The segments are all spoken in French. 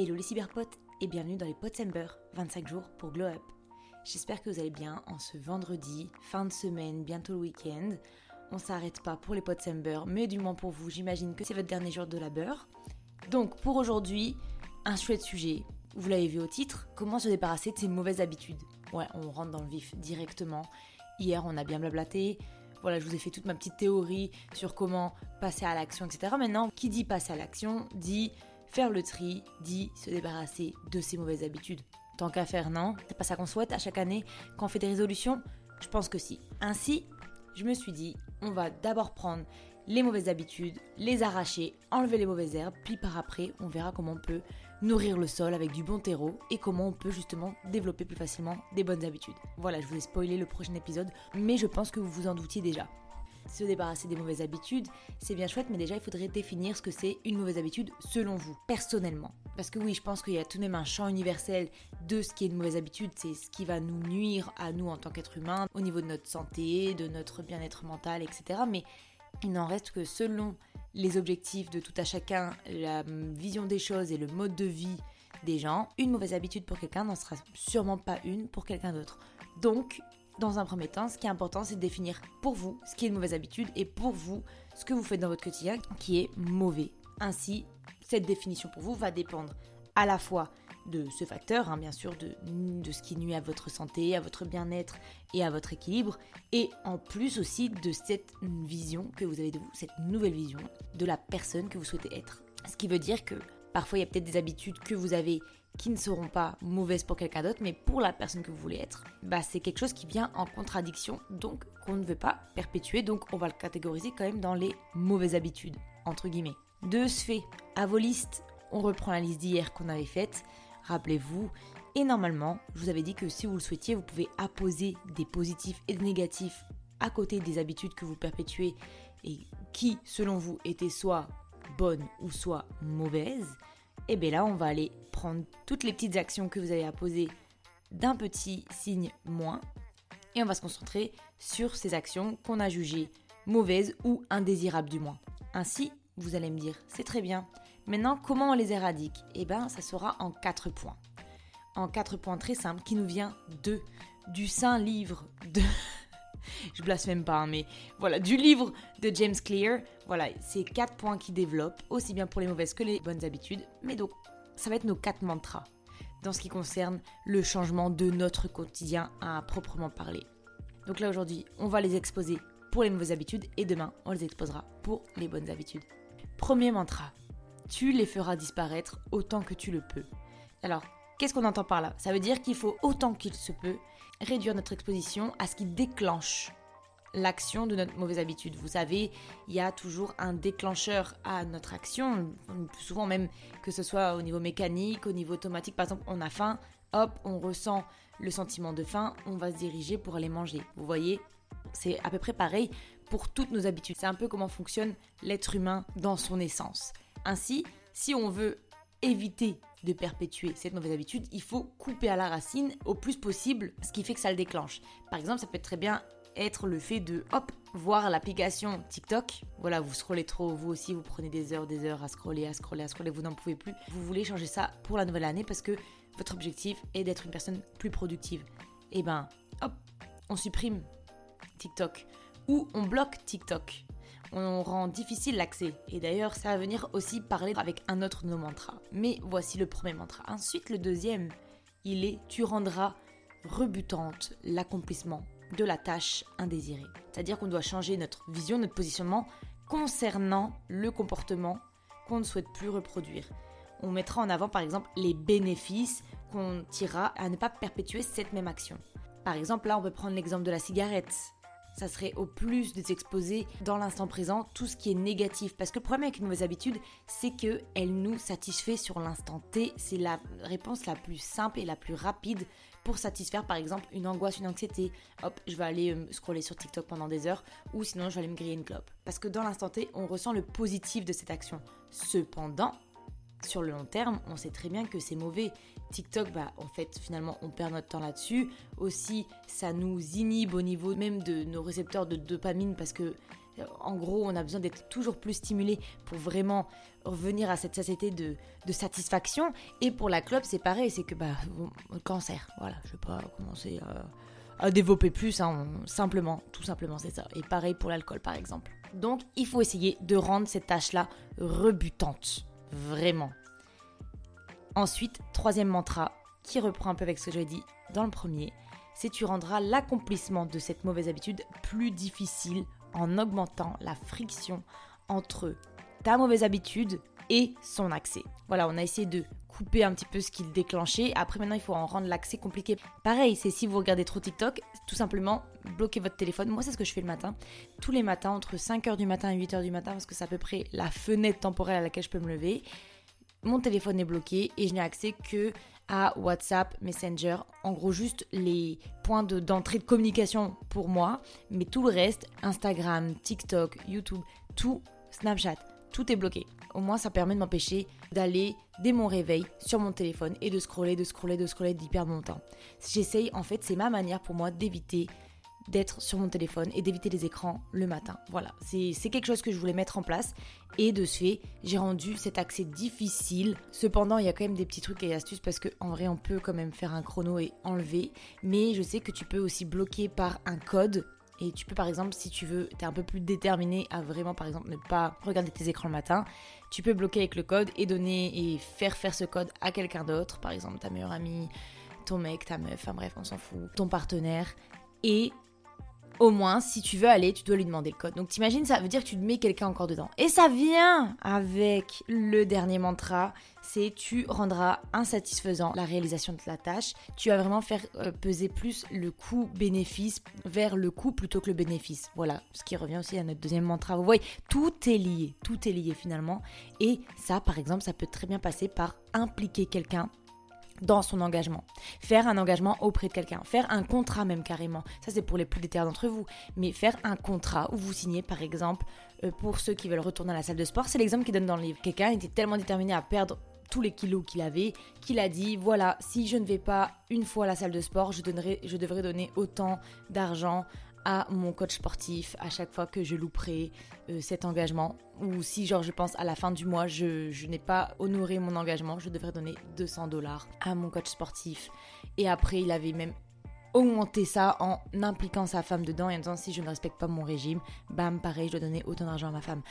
Hello les cyberpotes et bienvenue dans les Pots and 25 jours pour Glow Up. J'espère que vous allez bien en ce vendredi, fin de semaine, bientôt le week-end. On s'arrête pas pour les Pots and mais du moins pour vous, j'imagine que c'est votre dernier jour de labeur. Donc pour aujourd'hui, un chouette sujet. Vous l'avez vu au titre, comment se débarrasser de ses mauvaises habitudes? Ouais, on rentre dans le vif directement. Hier, on a bien blablaté. Voilà, je vous ai fait toute ma petite théorie sur comment passer à l'action, etc. Maintenant, qui dit passer à l'action dit faire le tri, dit se débarrasser de ses mauvaises habitudes. Tant qu'à faire, non? C'est pas ça qu'on souhaite à chaque année quand on fait des résolutions? Je pense que si. Ainsi, je me suis dit, on va d'abord prendre les mauvaises habitudes, les arracher, enlever les mauvaises herbes, puis par après, on verra comment on peut nourrir le sol avec du bon terreau et comment on peut justement développer plus facilement des bonnes habitudes. Voilà, je vous ai spoilé le prochain épisode, mais je pense que vous vous en doutiez déjà. Se débarrasser des mauvaises habitudes, c'est bien chouette, mais déjà il faudrait définir ce que c'est une mauvaise habitude selon vous, personnellement. Parce que oui, je pense qu'il y a tout de même un champ universel de ce qui est une mauvaise habitude, c'est ce qui va nous nuire à nous en tant qu'être humain, au niveau de notre santé, de notre bien-être mental, etc. Mais il n'en reste que selon les objectifs de tout à chacun, la vision des choses et le mode de vie des gens, une mauvaise habitude pour quelqu'un n'en sera sûrement pas une pour quelqu'un d'autre. Donc, dans un premier temps, ce qui est important, c'est de définir pour vous ce qui est une mauvaise habitude et pour vous ce que vous faites dans votre quotidien qui est mauvais. Ainsi, cette définition pour vous va dépendre à la fois de ce facteur, hein, bien sûr, de, de, ce qui nuit à votre santé, à votre bien-être et à votre équilibre, et en plus aussi de cette vision que vous avez de vous, cette nouvelle vision de la personne que vous souhaitez être. Ce qui veut dire que parfois il y a peut-être des habitudes que vous avez qui ne seront pas mauvaises pour quelqu'un d'autre, mais pour la personne que vous voulez être, bah c'est quelque chose qui vient en contradiction, donc qu'on ne veut pas perpétuer, donc on va le catégoriser quand même dans les mauvaises habitudes, entre guillemets. De ce fait, à vos listes, on reprend la liste d'hier qu'on avait faite, rappelez-vous. Et normalement, je vous avais dit que si vous le souhaitiez, vous pouvez apposer des positifs et des négatifs à côté des habitudes que vous perpétuez et qui, selon vous, étaient soit bonnes ou soit mauvaises. Et bien là, on va aller prendre toutes les petites actions que vous avez apposées d'un petit signe moins et on va se concentrer sur ces actions qu'on a jugées mauvaises ou indésirables du moins. Ainsi, vous allez me dire, c'est très bien, Maintenant, comment on les éradique? Eh bien, ça sera en quatre points. En quatre points très simples qui nous vient de du saint livre de je blasphème pas, hein, mais voilà, du livre de James Clear. Voilà, c'est quatre points qui développent, aussi bien pour les mauvaises que les bonnes habitudes. Mais donc, ça va être nos quatre mantras dans ce qui concerne le changement de notre quotidien à proprement parler. Donc là, aujourd'hui, on va les exposer pour les mauvaises habitudes et demain, on les exposera pour les bonnes habitudes. Premier mantra, tu les feras disparaître autant que tu le peux. Alors, qu'est-ce qu'on entend par là? Ça veut dire qu'il faut autant qu'il se peut réduire notre exposition à ce qui déclenche l'action de notre mauvaise habitude. Vous savez, il y a toujours un déclencheur à notre action, souvent même que ce soit au niveau mécanique, au niveau automatique. Par exemple, on a faim, hop, on ressent le sentiment de faim, on va se diriger pour aller manger. Vous voyez, c'est à peu près pareil pour toutes nos habitudes. C'est un peu comment fonctionne l'être humain dans son essence. Ainsi, si on veut éviter de perpétuer cette mauvaise habitude, il faut couper à la racine au plus possible ce qui fait que ça le déclenche. Par exemple, ça peut très bien être le fait de hop voir l'application TikTok. Voilà, vous scrollez trop, vous aussi, vous prenez des heures, des heures à scroller, à scroller, à scroller, vous n'en pouvez plus. Vous voulez changer ça pour la nouvelle année parce que votre objectif est d'être une personne plus productive. Et eh ben, hop, on supprime TikTok ou on bloque TikTok on rend difficile l'accès. Et d'ailleurs, ça va venir aussi parler avec un autre de nos mantras. Mais voici le premier mantra. Ensuite, le deuxième, il est tu rendras rebutante l'accomplissement de la tâche indésirée. C'est-à-dire qu'on doit changer notre vision, notre positionnement concernant le comportement qu'on ne souhaite plus reproduire. On mettra en avant par exemple les bénéfices qu'on tirera à ne pas perpétuer cette même action. Par exemple, là, on peut prendre l'exemple de la cigarette ça serait au plus de s'exposer dans l'instant présent tout ce qui est négatif. Parce que le problème avec une mauvaise habitude, c'est qu'elle nous satisfait sur l'instant T. C'est la réponse la plus simple et la plus rapide pour satisfaire par exemple une angoisse, une anxiété. Hop, je vais aller euh, scroller sur TikTok pendant des heures ou sinon je vais aller me griller une clope. Parce que dans l'instant T, on ressent le positif de cette action. Cependant, sur le long terme, on sait très bien que c'est mauvais. TikTok, bah, en fait, finalement, on perd notre temps là-dessus. Aussi, ça nous inhibe au niveau même de nos récepteurs de dopamine parce que En gros, on a besoin d'être toujours plus stimulé pour vraiment revenir à cette satiété de, satisfaction. Et pour la clope, c'est pareil, c'est que bah, le cancer, voilà, je vais pas commencer à, développer plus, hein, simplement, tout simplement, c'est ça. Et pareil pour l'alcool, par exemple. Donc, il faut essayer de rendre cette tâche-là rebutante, vraiment. Ensuite, troisième mantra, qui reprend un peu avec ce que j'ai dit dans le premier, c'est tu rendras l'accomplissement de cette mauvaise habitude plus difficile en augmentant la friction entre ta mauvaise habitude et son accès. Voilà, on a essayé de couper un petit peu ce qui le déclenchait. Après, maintenant, il faut en rendre l'accès compliqué. Pareil, c'est si vous regardez trop TikTok, tout simplement, bloquez votre téléphone. Moi, c'est ce que je fais le matin. Tous les matins, entre 5h du matin et 8h du matin, parce que c'est à peu près la fenêtre temporelle à laquelle je peux me lever. Mon téléphone est bloqué et je n'ai accès que à WhatsApp, Messenger, en gros juste les points d'entrée de, communication pour moi, mais tout le reste, Instagram, TikTok, YouTube, tout, Snapchat, tout est bloqué. Au moins ça permet de m'empêcher d'aller dès mon réveil sur mon téléphone et de scroller, de scroller, de scroller, d'y perdre mon temps. J'essaye, en fait, c'est ma manière pour moi d'éviter d'être sur mon téléphone et d'éviter les écrans le matin. Voilà, c'est quelque chose que je voulais mettre en place et de ce fait, j'ai rendu cet accès difficile. Cependant, il y a quand même des petits trucs et astuces parce qu'en vrai, on peut quand même faire un chrono et enlever. Mais je sais que tu peux aussi bloquer par un code et tu peux par exemple, si tu veux, tu es un peu plus déterminé à vraiment par exemple ne pas regarder tes écrans le matin, tu peux bloquer avec le code et donner et faire faire ce code à quelqu'un d'autre, par exemple ta meilleure amie, ton mec, ta meuf, enfin bref, on s'en fout, ton partenaire. Et au moins, si tu veux aller, tu dois lui demander le code. Donc t'imagines, ça veut dire que tu mets quelqu'un encore dedans. Et ça vient avec le dernier mantra, c'est tu rendras insatisfaisant la réalisation de la tâche. Tu vas vraiment faire euh, peser plus le coût-bénéfice vers le coût plutôt que le bénéfice. Voilà, ce qui revient aussi à notre deuxième mantra. Vous voyez, tout est lié, tout est lié finalement. Et ça, par exemple, ça peut très bien passer par impliquer quelqu'un dans son engagement. Faire un engagement auprès de quelqu'un. Faire un contrat même carrément. Ça c'est pour les plus déterres d'entre vous. Mais faire un contrat où vous signez par exemple euh, pour ceux qui veulent retourner à la salle de sport. C'est l'exemple qu'il donne dans le livre. Quelqu'un était tellement déterminé à perdre tous les kilos qu'il avait, qu'il a dit voilà, si je ne vais pas une fois à la salle de sport, je, donnerai, je devrais donner autant d'argent à mon coach sportif à chaque fois que je louperai euh, cet engagement. Ou si, genre, je pense à la fin du mois, je, je n'ai pas honoré mon engagement, je devrais donner 200 dollars à mon coach sportif. Et après, il avait même augmenté ça en impliquant sa femme dedans et en disant si je ne respecte pas mon régime, bam, pareil, je dois donner autant d'argent à ma femme.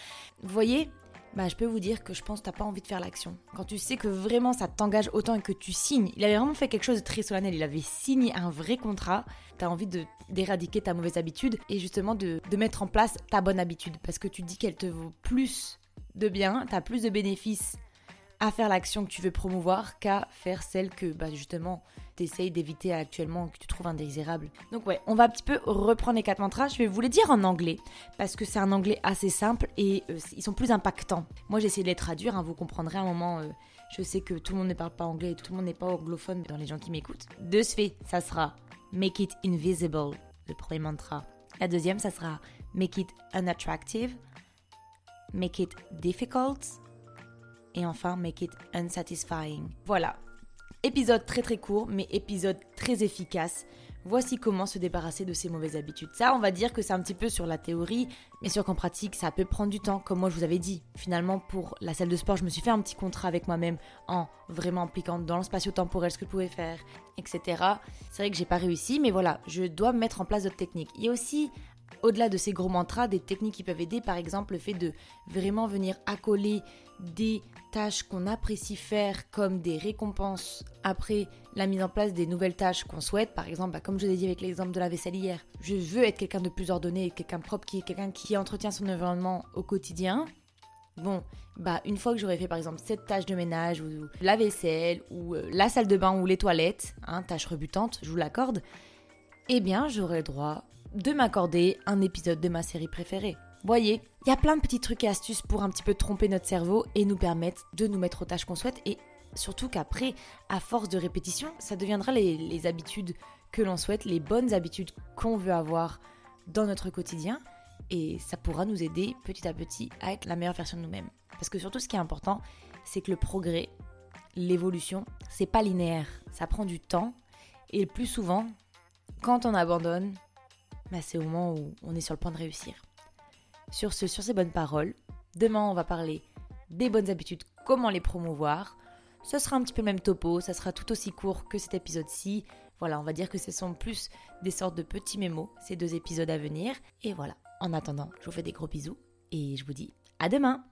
Vous voyez, bah, je peux vous dire que je pense que t'as pas envie de faire l'action. Quand tu sais que vraiment ça t'engage autant et que tu signes, il avait vraiment fait quelque chose de très solennel, il avait signé un vrai contrat, t'as envie d'éradiquer ta mauvaise habitude et justement de, de mettre en place ta bonne habitude. Parce que tu dis qu'elle te vaut plus de bien, t'as plus de bénéfices à faire l'action que tu veux promouvoir qu'à faire celle que bah, justement tu essayes d'éviter actuellement, que tu trouves indésirable. Donc ouais, on va un petit peu reprendre les quatre mantras. Je vais vous les dire en anglais parce que c'est un anglais assez simple et euh, ils sont plus impactants. Moi j'ai essayé de les traduire, hein, vous comprendrez à un moment. Euh, je sais que tout le monde ne parle pas anglais et tout le monde n'est pas anglophone dans les gens qui m'écoutent. De ce fait, ça sera Make it invisible, le premier mantra. La deuxième, ça sera Make it unattractive. Make it difficult et enfin make it unsatisfying. Voilà. Épisode très très court, mais épisode très efficace. Voici comment se débarrasser de ces mauvaises habitudes. Ça, on va dire que c'est un petit peu sur la théorie, mais sûr qu'en pratique, ça peut prendre du temps, comme moi je vous avais dit. Finalement, pour la salle de sport, je me suis fait un petit contrat avec moi-même en vraiment impliquant dans le spatio-temporel ce que je pouvais faire, etc. C'est vrai que j'ai pas réussi, mais voilà, je dois mettre en place d'autres techniques. Il y a aussi au-delà de ces gros mantras, des techniques qui peuvent aider, par exemple le fait de vraiment venir accoler des tâches qu'on apprécie faire comme des récompenses après la mise en place des nouvelles tâches qu'on souhaite. Par exemple, bah, comme je l'ai dit avec l'exemple de la vaisselle hier, je veux être quelqu'un de plus ordonné, quelqu'un propre, qui est quelqu'un qui entretient son environnement au quotidien. Bon, bah une fois que j'aurais fait par exemple cette tâche de ménage ou la vaisselle ou euh, la salle de bain ou les toilettes, hein, tâche rebutante, je vous l'accorde, eh bien j'aurai le droit de m'accorder un épisode de ma série préférée. Voyez, il y a plein de petits trucs et astuces pour un petit peu tromper notre cerveau et nous permettre de nous mettre aux tâches qu'on souhaite et surtout qu'après, à force de répétition, ça deviendra les, habitudes que l'on souhaite, les bonnes habitudes qu'on veut avoir dans notre quotidien et ça pourra nous aider petit à petit à être la meilleure version de nous-mêmes. Parce que surtout ce qui est important, c'est que le progrès, l'évolution, c'est pas linéaire, ça prend du temps et le plus souvent, quand on abandonne, bah, c'est au moment où on est sur le point de réussir. Sur ce, sur ces bonnes paroles, demain on va parler des bonnes habitudes, comment les promouvoir. Ce sera un petit peu le même topo, ça sera tout aussi court que cet épisode-ci. Voilà, on va dire que ce sont plus des sortes de petits mémos, ces deux épisodes à venir. Et voilà, en attendant, je vous fais des gros bisous et je vous dis à demain